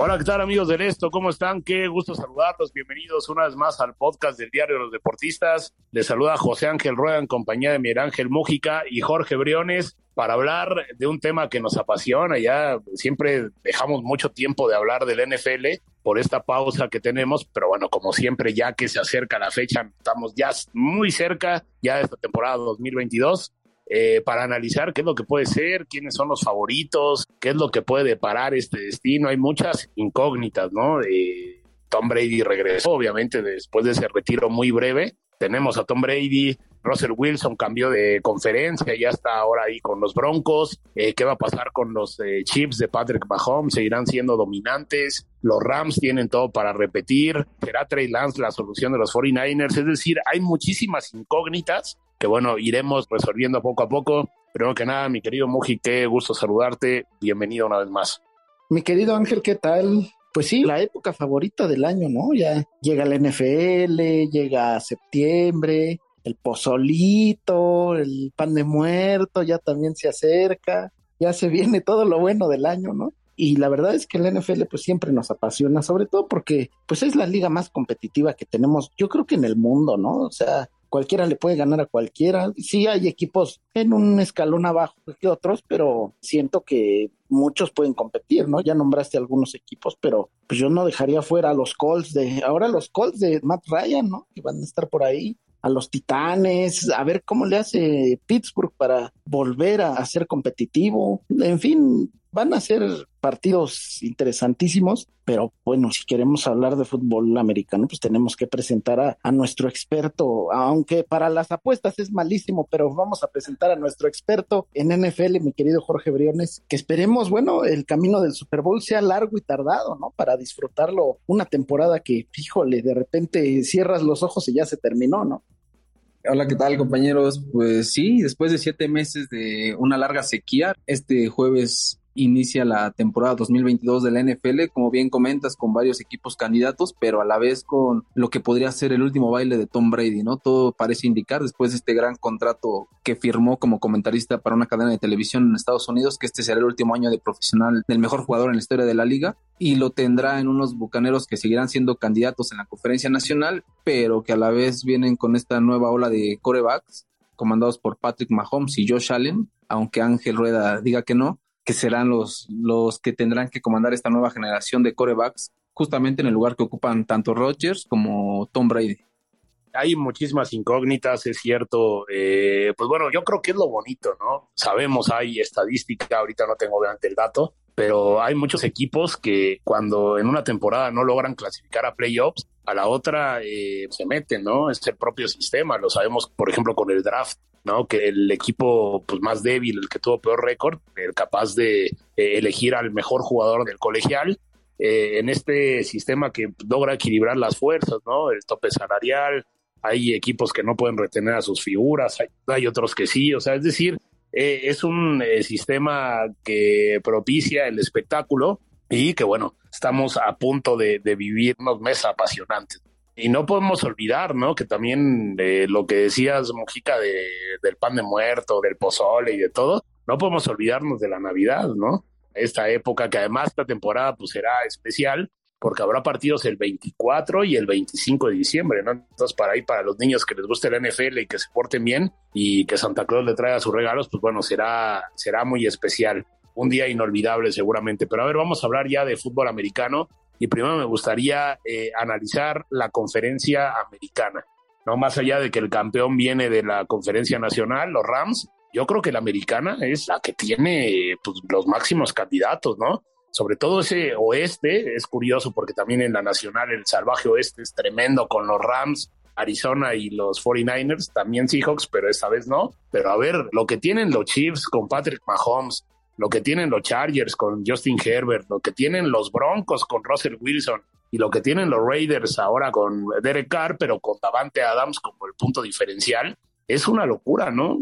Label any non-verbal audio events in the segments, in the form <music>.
Hola, ¿qué tal amigos de esto? ¿Cómo están? Qué gusto saludarlos. Bienvenidos una vez más al podcast del Diario de los Deportistas. Les saluda José Ángel Rueda en compañía de Miguel Ángel Mújica y Jorge Briones para hablar de un tema que nos apasiona. Ya siempre dejamos mucho tiempo de hablar del NFL por esta pausa que tenemos, pero bueno, como siempre, ya que se acerca la fecha, estamos ya muy cerca ya de esta temporada 2022 eh, para analizar qué es lo que puede ser, quiénes son los favoritos, qué es lo que puede deparar este destino. Hay muchas incógnitas, ¿no? Tom Brady regresó, obviamente, después de ese retiro muy breve. Tenemos a Tom Brady, Russell Wilson cambió de conferencia, ya está ahora ahí con los Broncos. Eh, ¿Qué va a pasar con los eh, Chiefs de Patrick Mahomes? ¿Seguirán siendo dominantes? Los Rams tienen todo para repetir. ¿Será Trey Lance la solución de los 49ers? Es decir, hay muchísimas incógnitas que, bueno, iremos resolviendo poco a poco. Primero que nada, mi querido Muji, qué gusto saludarte. Bienvenido una vez más. Mi querido Ángel, ¿qué tal? Pues sí, la época favorita del año, ¿no? Ya llega la NFL, llega septiembre, el pozolito, el pan de muerto, ya también se acerca, ya se viene todo lo bueno del año, ¿no? Y la verdad es que la NFL pues siempre nos apasiona, sobre todo porque pues es la liga más competitiva que tenemos, yo creo que en el mundo, ¿no? O sea, cualquiera le puede ganar a cualquiera. Sí hay equipos en un escalón abajo que otros, pero siento que muchos pueden competir, ¿no? Ya nombraste algunos equipos, pero pues yo no dejaría fuera a los Colts de, ahora los Colts de Matt Ryan, ¿no? Que van a estar por ahí a los Titanes, a ver cómo le hace Pittsburgh para volver a, a ser competitivo. En fin, van a ser partidos interesantísimos, pero bueno, si queremos hablar de fútbol americano, pues tenemos que presentar a, nuestro experto, aunque para las apuestas es malísimo, pero vamos a presentar a nuestro experto en NFL, mi querido Jorge Briones, que esperemos, bueno, el camino del Super Bowl sea largo y tardado, ¿no? Para disfrutarlo una temporada que, híjole, de repente cierras los ojos y ya se terminó, ¿no? Hola, ¿qué tal compañeros? Pues sí, después de siete meses de una larga sequía, este jueves inicia la temporada 2022 de la NFL, como bien comentas, con varios equipos candidatos, pero a la vez con lo que podría ser el último baile de Tom Brady, ¿no? Todo parece indicar, después de este gran contrato que firmó como comentarista para una cadena de televisión en Estados Unidos, que este será el último año de profesional del mejor jugador en la historia de la liga, y lo tendrá en unos bucaneros que seguirán siendo candidatos en la conferencia nacional, pero que a la vez vienen con esta nueva ola de corebacks comandados por Patrick Mahomes y Josh Allen, aunque Ángel Rueda diga que no, que serán los, los que tendrán que comandar esta nueva generación de corebacks, justamente en el lugar que ocupan tanto Rodgers como Tom Brady. Hay muchísimas incógnitas, es cierto. Eh, pues bueno, yo creo que es lo bonito, ¿no? Sabemos, hay estadística, ahorita no tengo obviamente el dato, pero hay muchos equipos que cuando en una temporada no logran clasificar a playoffs, a la otra eh, se meten, ¿no? Es el propio sistema, lo sabemos, por ejemplo, con el draft. Que el equipo pues, más débil, el que tuvo peor récord, el capaz de eh, elegir al mejor jugador del colegial, eh, en este sistema que logra equilibrar las fuerzas, ¿no? El tope salarial, hay equipos que no pueden retener a sus figuras, hay, otros que sí, o sea, es decir, eh, es un sistema que propicia el espectáculo y que bueno, estamos a punto de, de vivir unos meses apasionantes. Y no podemos olvidar, ¿no? Que también eh, lo que decías, Mojica, de, del pan de muerto, del pozole y de todo, no podemos olvidarnos de la Navidad, ¿no? Esta época que además esta temporada pues será especial porque habrá partidos el 24 y el 25 de diciembre, ¿no? Entonces, para ahí, para los niños que les guste el NFL y que se porten bien y que Santa Claus le traiga sus regalos, pues bueno, será, será muy especial. un día inolvidable seguramente. Pero a ver, vamos a hablar ya de fútbol americano y primero me gustaría eh, analizar la conferencia americana. No más allá de que el campeón viene de la conferencia nacional, los Rams, yo creo que la americana es la que tiene pues, los máximos candidatos, ¿no? Sobre todo ese oeste, es curioso porque también en la nacional el salvaje oeste es tremendo con los Rams, Arizona y los 49ers, también Seahawks, pero esta vez no. Pero a ver, lo que tienen los Chiefs con Patrick Mahomes, lo que tienen los Chargers con Justin Herbert, lo que tienen los Broncos con Russell Wilson y lo que tienen los Raiders ahora con Derek Carr, pero con Davante Adams como el punto diferencial, es una locura, ¿no?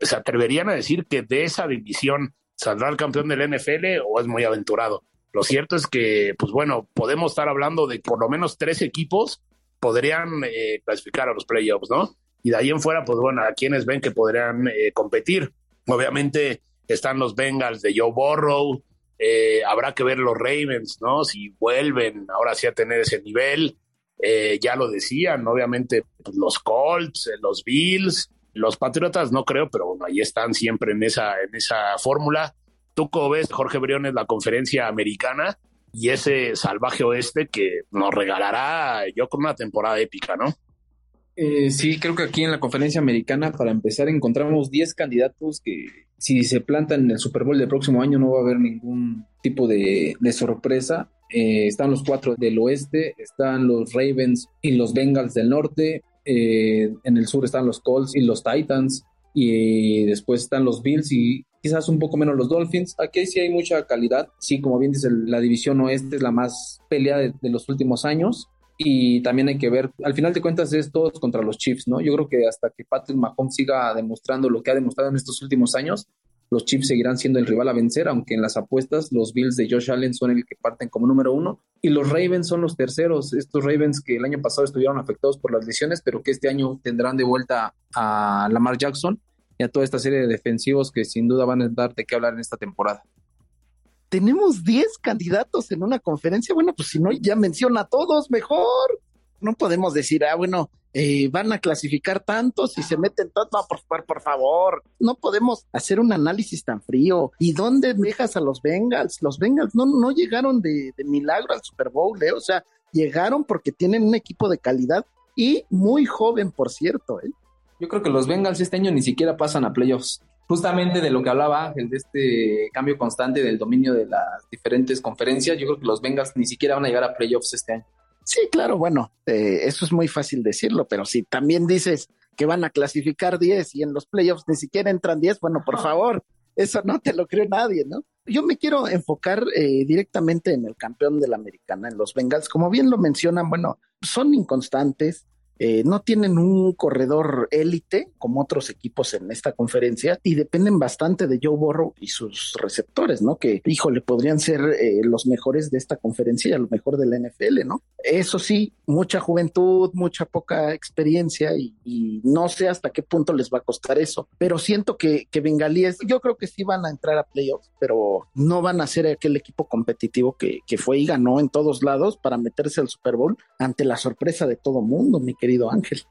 Se atreverían a decir que de esa división saldrá el campeón del NFL o es muy aventurado. Lo cierto es que, pues bueno, podemos estar hablando de por lo menos tres equipos podrían eh, clasificar a los playoffs, ¿no? Y de ahí en fuera, pues bueno, a quienes ven que podrían eh, competir. Obviamente están los Bengals de Joe Burrow, eh, habrá que ver los Ravens, ¿no? Si vuelven ahora sí a tener ese nivel. ya lo decían, obviamente pues, los Colts, los Bills, los Patriotas no creo, pero bueno, ahí están siempre en esa, en esa fórmula. Tú como ves, Jorge Briones, la conferencia americana, y ese salvaje oeste que nos regalará, yo con una temporada épica, ¿no? Eh, sí, creo que aquí en la conferencia americana, para empezar, encontramos 10 candidatos que si se plantan en el Super Bowl del próximo año no va a haber ningún tipo de, sorpresa. Eh, están los cuatro del oeste, están los Ravens y los Bengals del norte, eh, en el sur están los Colts y los Titans, y después están los Bills y quizás un poco menos los Dolphins. Aquí sí hay mucha calidad. Sí, como bien dice, la división oeste es la más peleada de, los últimos años. Y también hay que ver, al final de cuentas es todos contra los Chiefs, ¿no? Yo creo que hasta que Patrick Mahomes siga demostrando lo que ha demostrado en estos últimos años, los Chiefs seguirán siendo el rival a vencer, aunque en las apuestas los Bills de Josh Allen son el que parten como número uno y los Ravens son los terceros. Estos Ravens que el año pasado estuvieron afectados por las lesiones, pero que este año tendrán de vuelta a Lamar Jackson y a toda esta serie de defensivos que sin duda van a dar de qué hablar en esta temporada. Tenemos 10 candidatos en una conferencia. Bueno, pues si no, ya menciona a todos mejor. No podemos decir, ah, bueno, eh, van a clasificar tantos y se meten todos. No, por, por favor, no podemos hacer un análisis tan frío. ¿Y dónde dejas a los Bengals? Los Bengals no, no llegaron de, de milagro al Super Bowl, ¿eh? O sea, llegaron porque tienen un equipo de calidad y muy joven, por cierto, ¿eh? Yo creo que los Bengals este año ni siquiera pasan a playoffs. Justamente de lo que hablaba Ángel, de este cambio constante del dominio de las diferentes conferencias, yo creo que los Bengals ni siquiera van a llegar a playoffs este año. Sí, claro, bueno, eh, eso es muy fácil decirlo, pero si también dices que van a clasificar 10 y en los playoffs ni siquiera entran 10, bueno, por favor, eso no te lo cree nadie, ¿no? Yo me quiero enfocar eh, directamente en el campeón de la americana, en los Bengals. Como bien lo mencionan, bueno, son inconstantes, eh, no tienen un corredor élite como otros equipos en esta conferencia y dependen bastante de Joe Burrow y sus receptores, ¿no? Que, híjole, podrían ser eh, los mejores de esta conferencia y a lo mejor de la NFL, ¿no? Eso sí, mucha juventud, mucha poca experiencia y, no sé hasta qué punto les va a costar eso, pero siento que, que Bengalíes, yo creo que sí van a entrar a playoffs, pero no van a ser aquel equipo competitivo que, que fue y ganó en todos lados para meterse al Super Bowl ante la sorpresa de todo mundo, mi querido Ángel.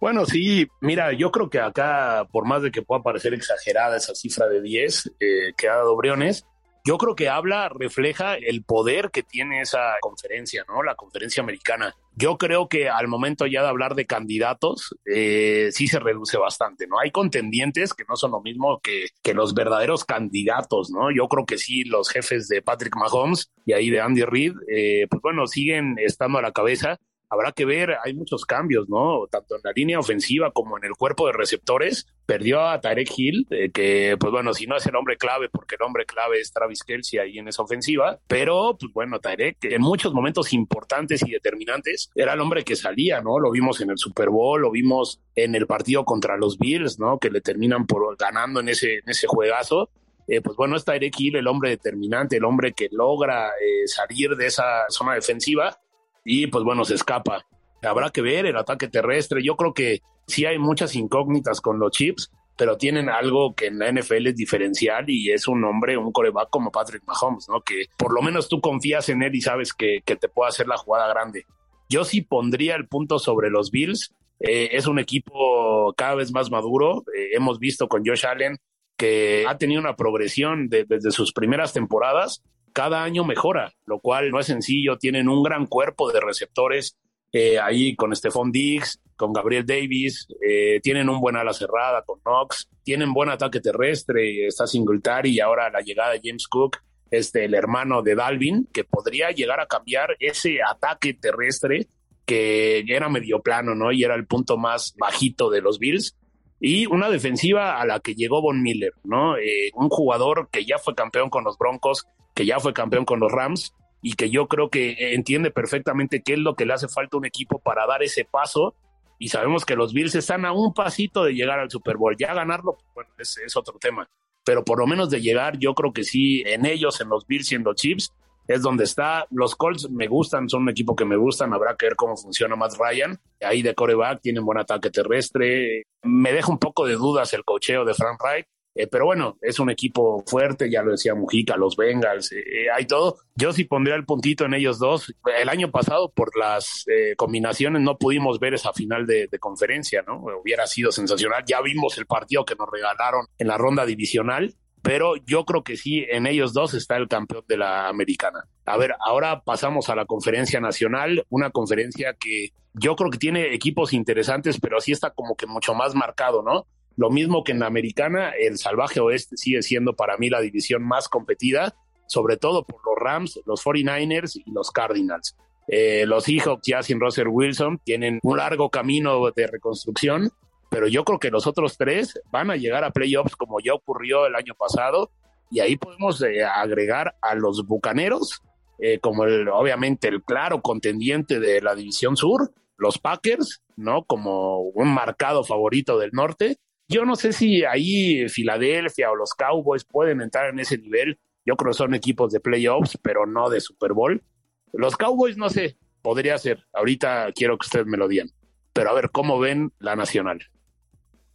Bueno, sí, mira, yo creo que acá, por más de que pueda parecer exagerada esa cifra de 10 eh, que ha dado Briones, yo creo que habla, refleja el poder que tiene esa conferencia, ¿no? La conferencia americana. Yo creo que al momento ya de hablar de candidatos, eh, sí se reduce bastante, ¿no? Hay contendientes que no son lo mismo que, que los verdaderos candidatos, ¿no? Yo creo que sí, los jefes de Patrick Mahomes y ahí de Andy Reid, eh, pues bueno, siguen estando a la cabeza habrá que ver, hay muchos cambios, ¿no? Tanto en la línea ofensiva como en el cuerpo de receptores. Perdió a Tarek Hill, eh, que, pues bueno, si no es el hombre clave, porque el hombre clave es Travis Kelsey ahí en esa ofensiva, pero, pues bueno, Tarek, en muchos momentos importantes y determinantes, era el hombre que salía, ¿no? Lo vimos en el Super Bowl, lo vimos en el partido contra los Bills, ¿no? Que le terminan por ganando en ese, en ese juegazo. Eh, pues bueno, es Tarek Hill, el hombre determinante, el hombre que logra eh, salir de esa zona defensiva y pues bueno, se escapa. Habrá que ver el ataque terrestre. Yo creo que sí hay muchas incógnitas con los chips, pero tienen algo que en la NFL es diferencial y es un hombre, un coreback como Patrick Mahomes, ¿no? Que por lo menos tú confías en él y sabes que, te puede hacer la jugada grande. Yo sí pondría el punto sobre los Bills. Eh, es un equipo cada vez más maduro. Eh, hemos visto con Josh Allen que ha tenido una progresión desde sus primeras temporadas, cada año mejora, lo cual no es sencillo. Tienen un gran cuerpo de receptores eh, ahí con Stephon Diggs, con Gabriel Davis, eh, tienen un buen ala cerrada con Knox, tienen buen ataque terrestre, está Singletary y ahora la llegada de James Cook, este, el hermano de Dalvin, que podría llegar a cambiar ese ataque terrestre que era medio plano, ¿no? Y era el punto más bajito de los Bills. Y una defensiva a la que llegó Von Miller, ¿no? Eh, un jugador que ya fue campeón con los Broncos, que ya fue campeón con los Rams y que yo creo que entiende perfectamente qué es lo que le hace falta a un equipo para dar ese paso. Y sabemos que los Bills están a un pasito de llegar al Super Bowl. Ya ganarlo, bueno, es, es otro tema. Pero por lo menos de llegar, yo creo que sí, en ellos, en los Bills y en los Chiefs, es donde está. Los Colts me gustan, son un equipo que me gustan. Habrá que ver cómo funciona más Ryan. Ahí de coreback tienen buen ataque terrestre. Me deja un poco de dudas el cocheo de Frank Wright. Eh, pero bueno, es un equipo fuerte, ya lo decía Mujica, los Bengals, eh, eh, hay todo. Yo sí pondría el puntito en ellos dos. El año pasado, por las combinaciones, no pudimos ver esa final de, conferencia, ¿no? Hubiera sido sensacional. Ya vimos el partido que nos regalaron en la ronda divisional pero yo creo que sí, en ellos dos está el campeón de la americana. A ver, ahora pasamos a la conferencia nacional, una conferencia que yo creo que tiene equipos interesantes, pero sí está como que mucho más marcado, ¿no? Lo mismo que en la americana, el salvaje oeste sigue siendo para mí la división más competida, sobre todo por los Rams, los 49ers y los Cardinals. Eh, los Seahawks ya sin Russell Wilson tienen un largo camino de reconstrucción pero yo creo que los otros tres van a llegar a playoffs como ya ocurrió el año pasado y ahí podemos eh, agregar a los Bucaneros eh, como el, obviamente el claro contendiente de la División Sur, los Packers, ¿no? Como un marcado favorito del norte. Yo no sé si ahí Filadelfia o los Cowboys pueden entrar en ese nivel. Yo creo que son equipos de playoffs, pero no de Super Bowl. Los Cowboys, no sé, podría ser. Ahorita quiero que ustedes me lo digan. Pero a ver, ¿cómo ven la nacional?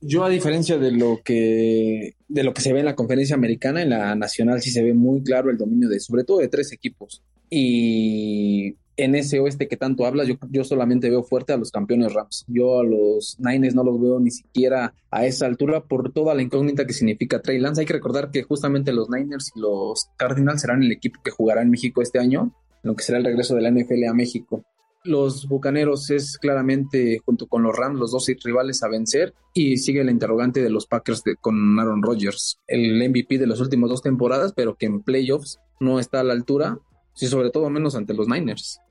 Yo a diferencia de lo que de lo que se ve en la conferencia americana, en la nacional sí se ve muy claro el dominio de sobre todo de tres equipos. Y en ese oeste que tanto hablas, yo, yo solamente veo fuerte a los campeones Rams. Yo a los Niners no los veo ni siquiera a esa altura por toda la incógnita que significa Trey Lance. Hay que recordar que justamente los Niners y los Cardinals serán el equipo que jugará en México este año, lo que será el regreso de la NFL a México los Bucaneros es claramente, junto con los Rams, los dos rivales a vencer. Y sigue la interrogante de los Packers con Aaron Rodgers, el MVP de las últimas dos temporadas, pero que en playoffs no está a la altura, sí, sobre todo menos ante los Niners.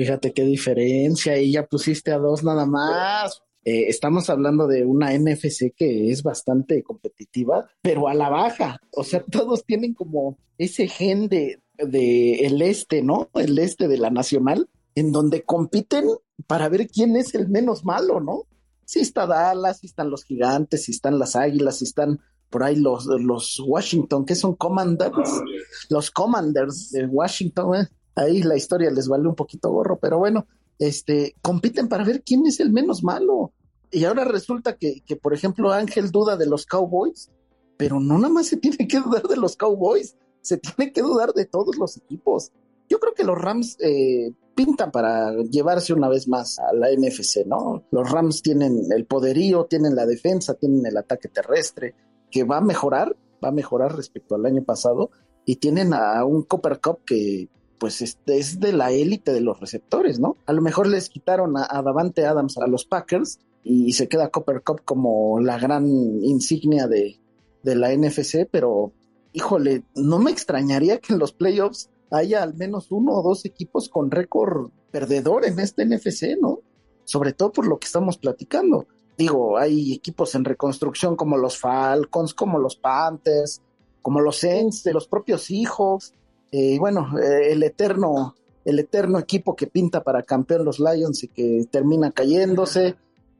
Fíjate qué diferencia, y ya pusiste a dos nada más. Eh, estamos hablando de una NFC que es bastante competitiva, pero a la baja. O sea, todos tienen como ese gen de, de el este, ¿no? El este de la nacional en donde compiten para ver quién es el menos malo, ¿no? Si está Dallas, si están los gigantes, si están las águilas, si están por ahí los, los Washington, que son commanders, los commanders de Washington, ¿eh? Ahí la historia les vale un poquito gorro, pero bueno, este, compiten para ver quién es el menos malo. Y ahora resulta que, que, por ejemplo, Ángel duda de los Cowboys, pero no nada más se tiene que dudar de los Cowboys, se tiene que dudar de todos los equipos. Yo creo que los Rams eh, pintan para llevarse una vez más a la NFC, ¿no? Los Rams tienen el poderío, tienen la defensa, tienen el ataque terrestre, que va a mejorar, va a mejorar respecto al año pasado, y tienen a un Copper Cup que pues es, de la élite de los receptores, ¿no? A lo mejor les quitaron a, Davante Adams a los Packers y se queda Copper Cup como la gran insignia de, de la NFC, pero híjole, no me extrañaría que en los playoffs haya al menos uno o dos equipos con récord perdedor en este NFC, ¿no? Sobre todo por lo que estamos platicando. Digo, hay equipos en reconstrucción como los Falcons, como los Panthers, como los Saints, de los propios hijos. Y bueno, eh, el eterno, el eterno equipo que pinta para campeón los Lions y que termina cayéndose.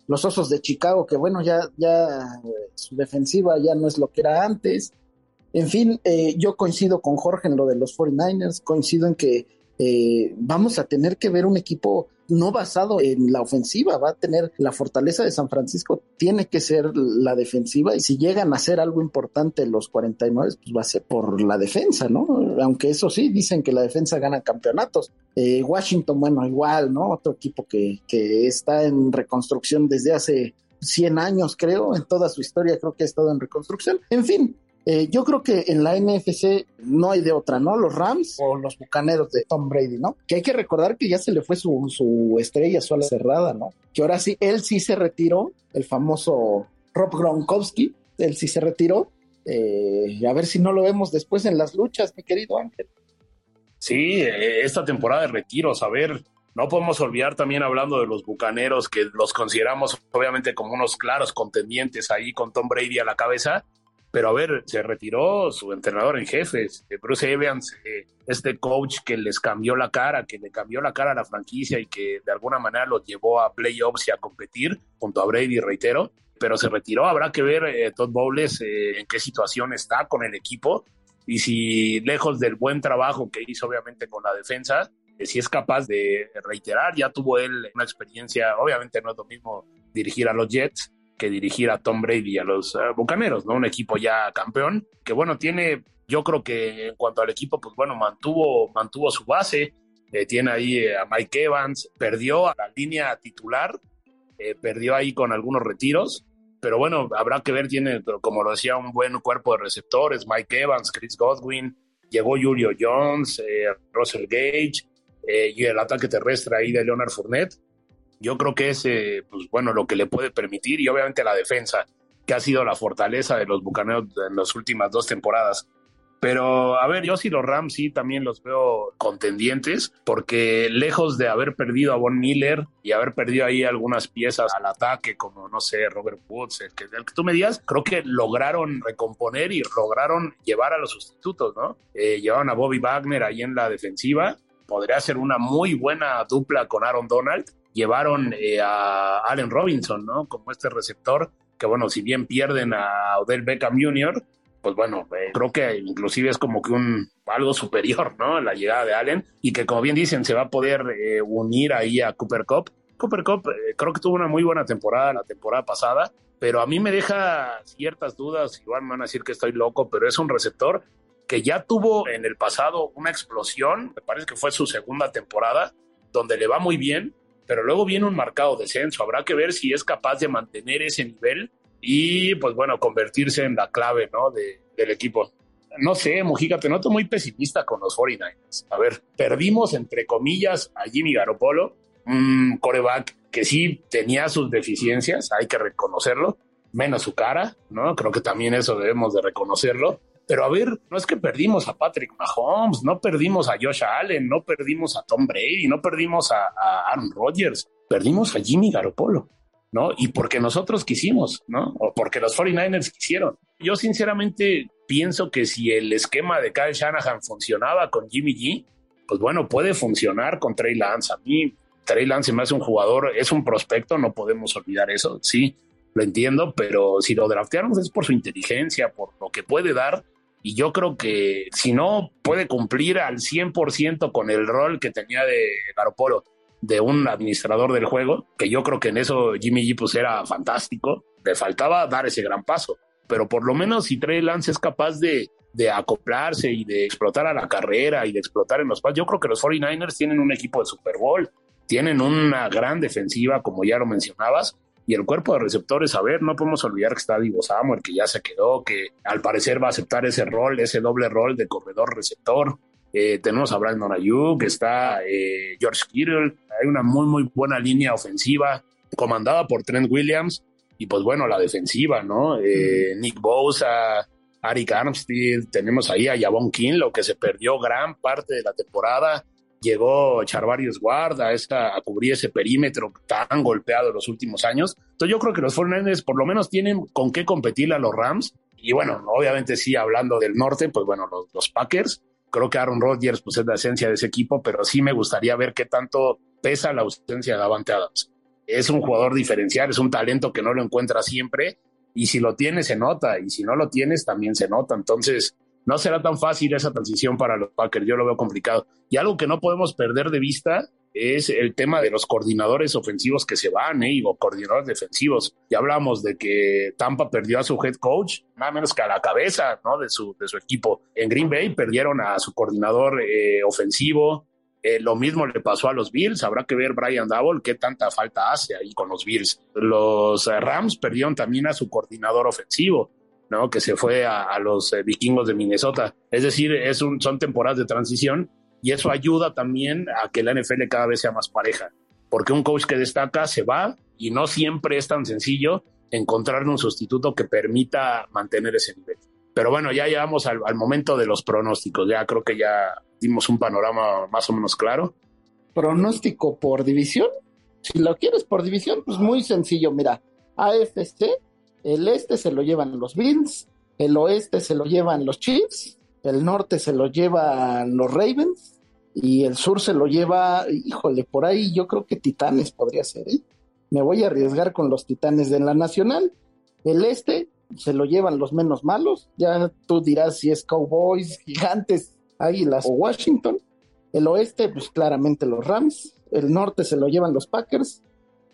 Los Osos de Chicago, que bueno, ya, ya su defensiva ya no es lo que era antes. En fin, eh, yo coincido con Jorge en lo de los 49ers, coincido en que eh, vamos a tener que ver un equipo no basado en la ofensiva, va a tener la fortaleza de San Francisco, tiene que ser la defensiva y si llegan a hacer algo importante los 49, pues va a ser por la defensa, ¿no? Aunque eso sí, dicen que la defensa gana campeonatos. Eh, Washington, bueno, igual, ¿no? Otro equipo que, que está en reconstrucción desde hace 100 años, creo, en toda su historia, creo que ha estado en reconstrucción. En fin, eh, yo creo que en la NFC no hay de otra, ¿no? Los Rams o los Bucaneros de Tom Brady, ¿no? Que hay que recordar que ya se le fue su, su estrella sola cerrada, ¿no? Que ahora sí, él sí se retiró, el famoso Rob Gronkowski, él sí se retiró. Eh, a ver si no lo vemos después en las luchas, mi querido Ángel. Sí, eh, esta temporada de retiros, a ver, no podemos olvidar también hablando de los Bucaneros, que los consideramos obviamente como unos claros contendientes ahí con Tom Brady a la cabeza, pero a ver, se retiró su entrenador en jefes, eh, Bruce Evans, eh, este coach que les cambió la cara, que le cambió la cara a la franquicia y que de alguna manera los llevó a playoffs y a competir junto a Brady, reitero, pero se retiró. Habrá que ver eh, Todd Bowles en qué situación está con el equipo y si lejos del buen trabajo que hizo obviamente con la defensa, si es capaz de reiterar, ya tuvo él una experiencia, obviamente no es lo mismo dirigir a los Jets, que dirigir a Tom Brady a los uh, Bucaneros, ¿no? Un equipo ya campeón, que bueno, tiene, yo creo que en cuanto al equipo, pues bueno, mantuvo, mantuvo su base, eh, tiene ahí eh, a Mike Evans, perdió a la línea titular, eh, perdió ahí con algunos retiros, pero bueno, habrá que ver, tiene, como lo decía, un buen cuerpo de receptores, Mike Evans, Chris Godwin, llegó Julio Jones, Russell Gage, y el ataque terrestre ahí de Leonard Fournette yo creo que es, eh, pues bueno, lo que le puede permitir y obviamente la defensa, que ha sido la fortaleza de los Bucaneros en las últimas dos temporadas. Pero a ver, yo sí los Rams sí también los veo contendientes, porque lejos de haber perdido a Von Miller y haber perdido ahí algunas piezas al ataque, como no sé, Robert Woods, el que, el que tú me digas, creo que lograron recomponer y lograron llevar a los sustitutos, ¿no? Eh, llevaron a Bobby Wagner ahí en la defensiva, podría ser una muy buena dupla con Aaron Donald llevaron eh, a Allen Robinson, ¿no? Como este receptor, que bueno, si bien pierden a Odell Beckham Jr., pues bueno, eh, creo que inclusive es como que un algo superior, ¿no? La llegada de Allen y que como bien dicen se va a poder eh, unir ahí a Cooper Cup. Cooper Cup creo que tuvo una muy buena temporada la temporada pasada, pero a mí me deja ciertas dudas, igual me van a decir que estoy loco, pero es un receptor que ya tuvo en el pasado una explosión, me parece que fue su segunda temporada, donde le va muy bien, pero luego viene un marcado descenso. Habrá que ver si es capaz de mantener ese nivel y, pues bueno, convertirse en la clave, ¿no? del equipo. No sé, Mujica, te noto muy pesimista con los 49ers. A ver, perdimos, entre comillas, a Jimmy Garoppolo, un coreback que sí tenía sus deficiencias, hay que reconocerlo, menos su cara, ¿no? Creo que también eso debemos de reconocerlo. Pero a ver, no es que perdimos a Patrick Mahomes, no perdimos a Josh Allen, no perdimos a Tom Brady, no perdimos a, Aaron Rodgers, perdimos a Jimmy Garoppolo, ¿no? Y porque nosotros quisimos, ¿no? O porque los 49ers quisieron. Yo sinceramente pienso que si el esquema de Kyle Shanahan funcionaba con Jimmy G, pues bueno, puede funcionar con Trey Lance. A mí, Trey Lance me hace un jugador, es un prospecto, no podemos olvidar eso, sí, lo entiendo, pero si lo drafteamos es por su inteligencia, por lo que puede dar y yo creo que si no puede cumplir al 100% con el rol que tenía de Garopolo, de un administrador del juego, que yo creo que en eso Jimmy G pues era fantástico, le faltaba dar ese gran paso. Pero por lo menos si Trey Lance es capaz de, de acoplarse y de explotar a la carrera y de explotar en los pasos, yo creo que los 49ers tienen un equipo de Super Bowl, tienen una gran defensiva, como ya lo mencionabas, y el cuerpo de receptores, a ver, no podemos olvidar que está Divo Samuel, que ya se quedó, que al parecer va a aceptar ese rol, ese doble rol de corredor receptor. Eh, tenemos a Brandon Ayuk, está eh, George Kittle, hay una muy, muy buena línea ofensiva comandada por Trent Williams y pues bueno, la defensiva, ¿no? Eh, Nick Bosa, Arik Armstead, tenemos ahí a Javon lo que se perdió gran parte de la temporada, llegó Charvarius Ward a, cubrir ese perímetro tan golpeado en los últimos años. Entonces yo creo que los 49ers por lo menos tienen con qué competir a los Rams. Y bueno, obviamente sí, hablando del norte, pues bueno, los, Packers. Creo que Aaron Rodgers pues es la esencia de ese equipo, pero sí me gustaría ver qué tanto pesa la ausencia de Davante Adams. Es un jugador diferencial, es un talento que no lo encuentra siempre y si lo tienes se nota y si no lo tienes también se nota. Entonces, no será tan fácil esa transición para los Packers, yo lo veo complicado. Y algo que no podemos perder de vista es el tema de los coordinadores ofensivos que se van, ¿eh? o coordinadores defensivos. Ya hablamos de que Tampa perdió a su head coach, nada menos que a la cabeza ¿no? de, su, equipo. En Green Bay perdieron a su coordinador eh, ofensivo. Eh, lo mismo le pasó a los Bills. Habrá que ver Brian Double qué tanta falta hace ahí con los Bills. Los eh, Rams perdieron también a su coordinador ofensivo. ¿No? que se fue a, los eh, vikingos de Minnesota. Es decir, es un, son temporadas de transición y eso ayuda también a que la NFL cada vez sea más pareja, porque un coach que destaca se va y no siempre es tan sencillo encontrar un sustituto que permita mantener ese nivel. Pero bueno, ya llegamos al, momento de los pronósticos, ya creo que ya dimos un panorama más o menos claro. ¿Pronóstico por división? Si lo quieres por división, pues muy sencillo, mira, AFC, el este se lo llevan los Bills, el oeste se lo llevan los Chiefs, el norte se lo llevan los Ravens y el sur se lo lleva, híjole, por ahí yo creo que Titanes podría ser, ¿eh? Me voy a arriesgar con los Titanes de la Nacional. El este se lo llevan los menos malos, ya tú dirás si es Cowboys, Gigantes, Águilas o Washington. El oeste, pues claramente los Rams. El norte se lo llevan los Packers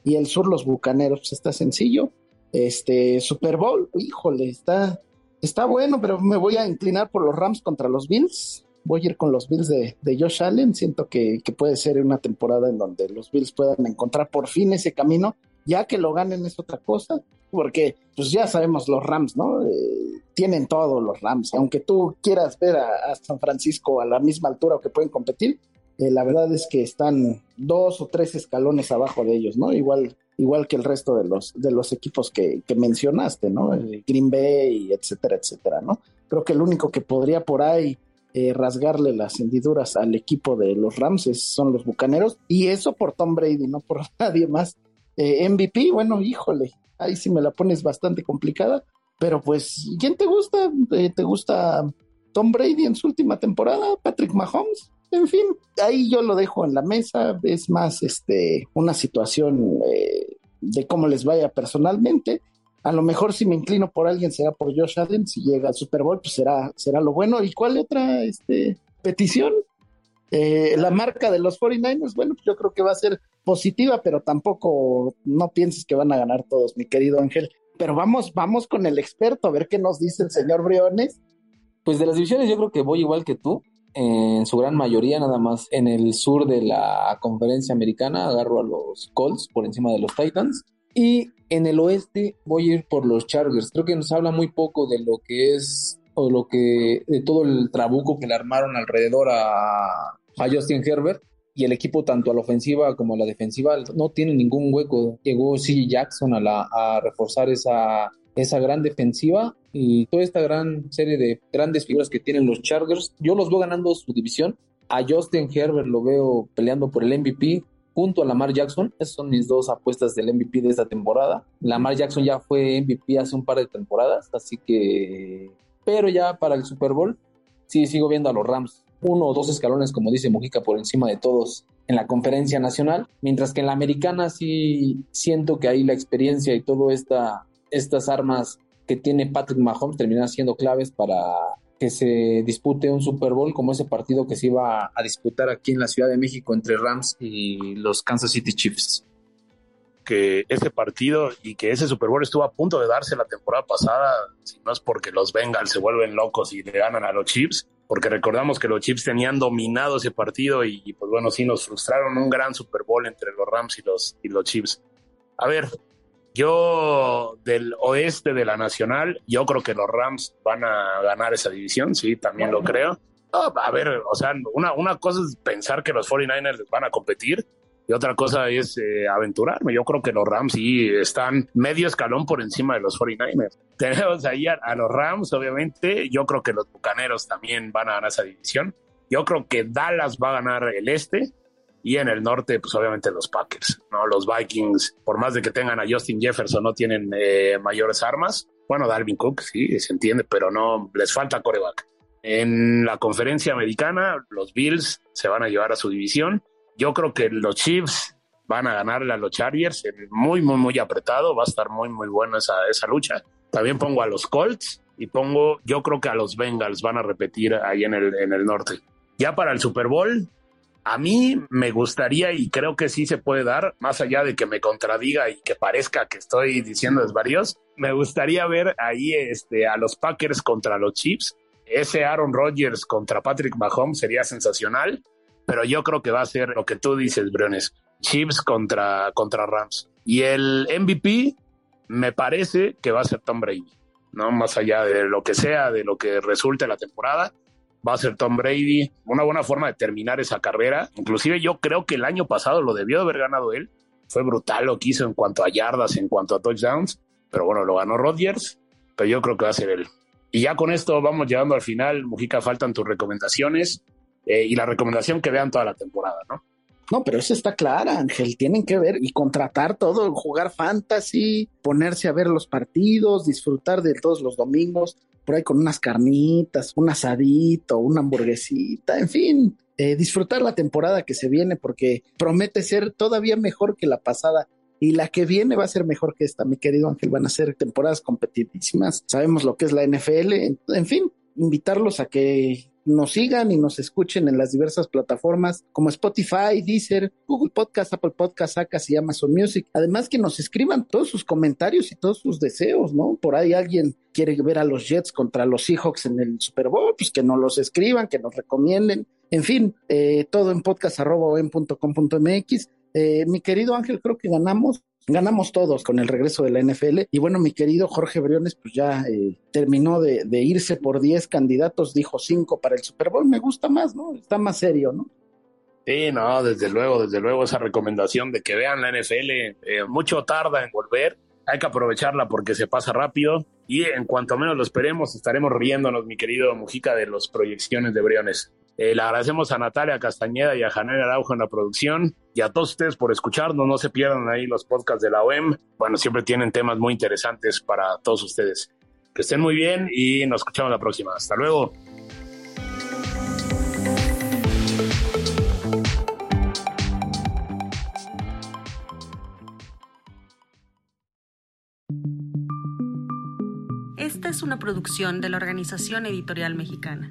y el sur los Bucaneros, pues está sencillo. Este Super Bowl, híjole, está está bueno, pero me voy a inclinar por los Rams contra los Bills. Voy a ir con los Bills de, Josh Allen. Siento que, puede ser una temporada en donde los Bills puedan encontrar por fin ese camino. Ya que lo ganen es otra cosa, porque pues ya sabemos los Rams, ¿no? Eh, tienen todo los Rams. Aunque tú quieras ver a, San Francisco a la misma altura o que pueden competir, eh, la verdad es que están dos o tres escalones abajo de ellos, ¿no? Igual igual que el resto de los, de los equipos que, mencionaste, ¿no? Green Bay, etcétera, etcétera, ¿no? Creo que el único que podría por ahí eh, rasgarle las hendiduras al equipo de los Rams son los Bucaneros, y eso por Tom Brady, no por <laughs> nadie más. Eh, MVP, bueno, híjole, ahí sí me la pones bastante complicada, pero pues, ¿quién te gusta? Eh, ¿Te gusta Tom Brady en su última temporada? ¿Patrick Mahomes? En fin, ahí yo lo dejo en la mesa, es más este, una situación eh, de cómo les vaya personalmente. A lo mejor si me inclino por alguien será por Josh Allen, si llega al Super Bowl pues será, será lo bueno. ¿Y cuál otra este, petición? Eh, la marca de los 49ers, bueno, pues yo creo que va a ser positiva, pero tampoco no pienses que van a ganar todos, mi querido Ángel. Pero vamos, vamos con el experto a ver qué nos dice el señor Briones. Pues de las divisiones yo creo que voy igual que tú en su gran mayoría nada más en el sur de la conferencia americana agarro a los Colts por encima de los Titans y en el oeste voy a ir por los Chargers. Creo que nos habla muy poco de lo que es o lo que de todo el trabuco que le armaron alrededor a, a Justin Herbert y el equipo tanto a la ofensiva como a la defensiva no tiene ningún hueco. Llegó C. Jackson a, la, a reforzar esa esa gran defensiva y toda esta gran serie de grandes figuras que tienen los Chargers. Yo los veo ganando su división. A Justin Herbert lo veo peleando por el MVP junto a Lamar Jackson. Esas son mis dos apuestas del MVP de esta temporada. Lamar Jackson ya fue MVP hace un par de temporadas, así que... Pero ya para el Super Bowl, sí sigo viendo a los Rams. Uno o dos escalones, como dice Mojica, por encima de todos en la conferencia nacional, mientras que en la americana sí siento que ahí la experiencia y todo esta estas armas que tiene Patrick Mahomes terminan siendo claves para que se dispute un Super Bowl como ese partido que se iba a disputar aquí en la Ciudad de México entre Rams y los Kansas City Chiefs. Que ese partido y que ese Super Bowl estuvo a punto de darse la temporada pasada, si no es porque los Bengals se vuelven locos y le ganan a los Chiefs, porque recordamos que los Chiefs tenían dominado ese partido y, pues bueno, sí nos frustraron un gran Super Bowl entre los Rams y los, y los Chiefs. A ver, yo del oeste de la Nacional, yo creo que los Rams van a ganar esa división, sí, también lo creo. a ver, o sea, una, una cosa es pensar que los 49ers van a competir y otra cosa es eh, aventurarme. Yo creo que los Rams sí están medio escalón por encima de los 49ers. <laughs> Tenemos ahí a, a, los Rams, obviamente. Yo creo que los Bucaneros también van a ganar esa división. Yo creo que Dallas va a ganar el este y en el norte, pues obviamente los Packers, ¿no? Los Vikings, por más de que tengan a Justin Jefferson, no tienen eh, mayores armas. Bueno, Dalvin Cook, sí, se entiende, pero no, les falta coreback. En la conferencia americana, los Bills se van a llevar a su división. Yo creo que los Chiefs van a ganarle a los Chargers, muy, muy, muy apretado, va a estar muy, muy buena esa, esa lucha. También pongo a los Colts y pongo, yo creo que a los Bengals van a repetir ahí en el, en el norte. Ya para el Super Bowl, a mí me gustaría y creo que sí se puede dar, más allá de que me contradiga y que parezca que estoy diciendo varios, me gustaría ver ahí este, a los Packers contra los Chiefs. Ese Aaron Rodgers contra Patrick Mahomes sería sensacional. pero yo creo que va a ser lo que tú dices, Briones, Chiefs contra, contra Rams. Y el MVP me parece que va a ser Tom Brady, ¿no? Más allá de lo que sea, de lo que resulte la temporada, va a ser Tom Brady. Una buena forma de terminar esa carrera. Inclusive yo creo que el año pasado lo debió de haber ganado él. Fue brutal lo que hizo en cuanto a yardas, en cuanto a touchdowns. Pero bueno, lo ganó Rodgers, pero yo creo que va a ser él. Y ya con esto vamos llegando al final. Mujica, faltan tus recomendaciones eh, y la recomendación que vean toda la temporada, ¿no? No, pero eso está clara, Ángel. Tienen que ver y contratar todo, jugar fantasy, ponerse a ver los partidos, disfrutar de todos los domingos, por ahí con unas carnitas, un asadito, una hamburguesita, en fin, eh, disfrutar la temporada que se viene porque promete ser todavía mejor que la pasada. Y la que viene va a ser mejor que esta, mi querido Ángel. Van a ser temporadas competitísimas. Sabemos lo que es la NFL. En fin, invitarlos a que nos sigan y nos escuchen en las diversas plataformas como Spotify, Deezer, Google Podcast, Apple Podcast, Acas y Amazon Music. Además que nos escriban todos sus comentarios y todos sus deseos, ¿no? Por ahí alguien quiere ver a los Jets contra los Seahawks en el Super Bowl, pues que nos los escriban, que nos recomienden. En fin, eh, todo en podcast.com.mx. Eh, mi querido Ángel, creo que ganamos ganamos todos con el regreso de la NFL. Y bueno, mi querido Jorge Briones, pues ya eh, terminó de, irse por 10 candidatos, dijo 5 para el Super Bowl. Me gusta más, ¿no? Está más serio, ¿no? Sí, no, desde luego, desde luego esa recomendación de que vean la NFL, eh, mucho tarda en volver, hay que aprovecharla porque se pasa rápido y en cuanto menos lo esperemos estaremos riéndonos, mi querido Mujica, de las proyecciones de Briones. Eh, le agradecemos a Natalia Castañeda y a Janel Araujo en la producción y a todos ustedes por escucharnos. No se pierdan ahí los podcasts de la OEM. Bueno, siempre tienen temas muy interesantes para todos ustedes. Que estén muy bien y nos escuchamos la próxima. Hasta luego. Esta es una producción de la Organización Editorial Mexicana.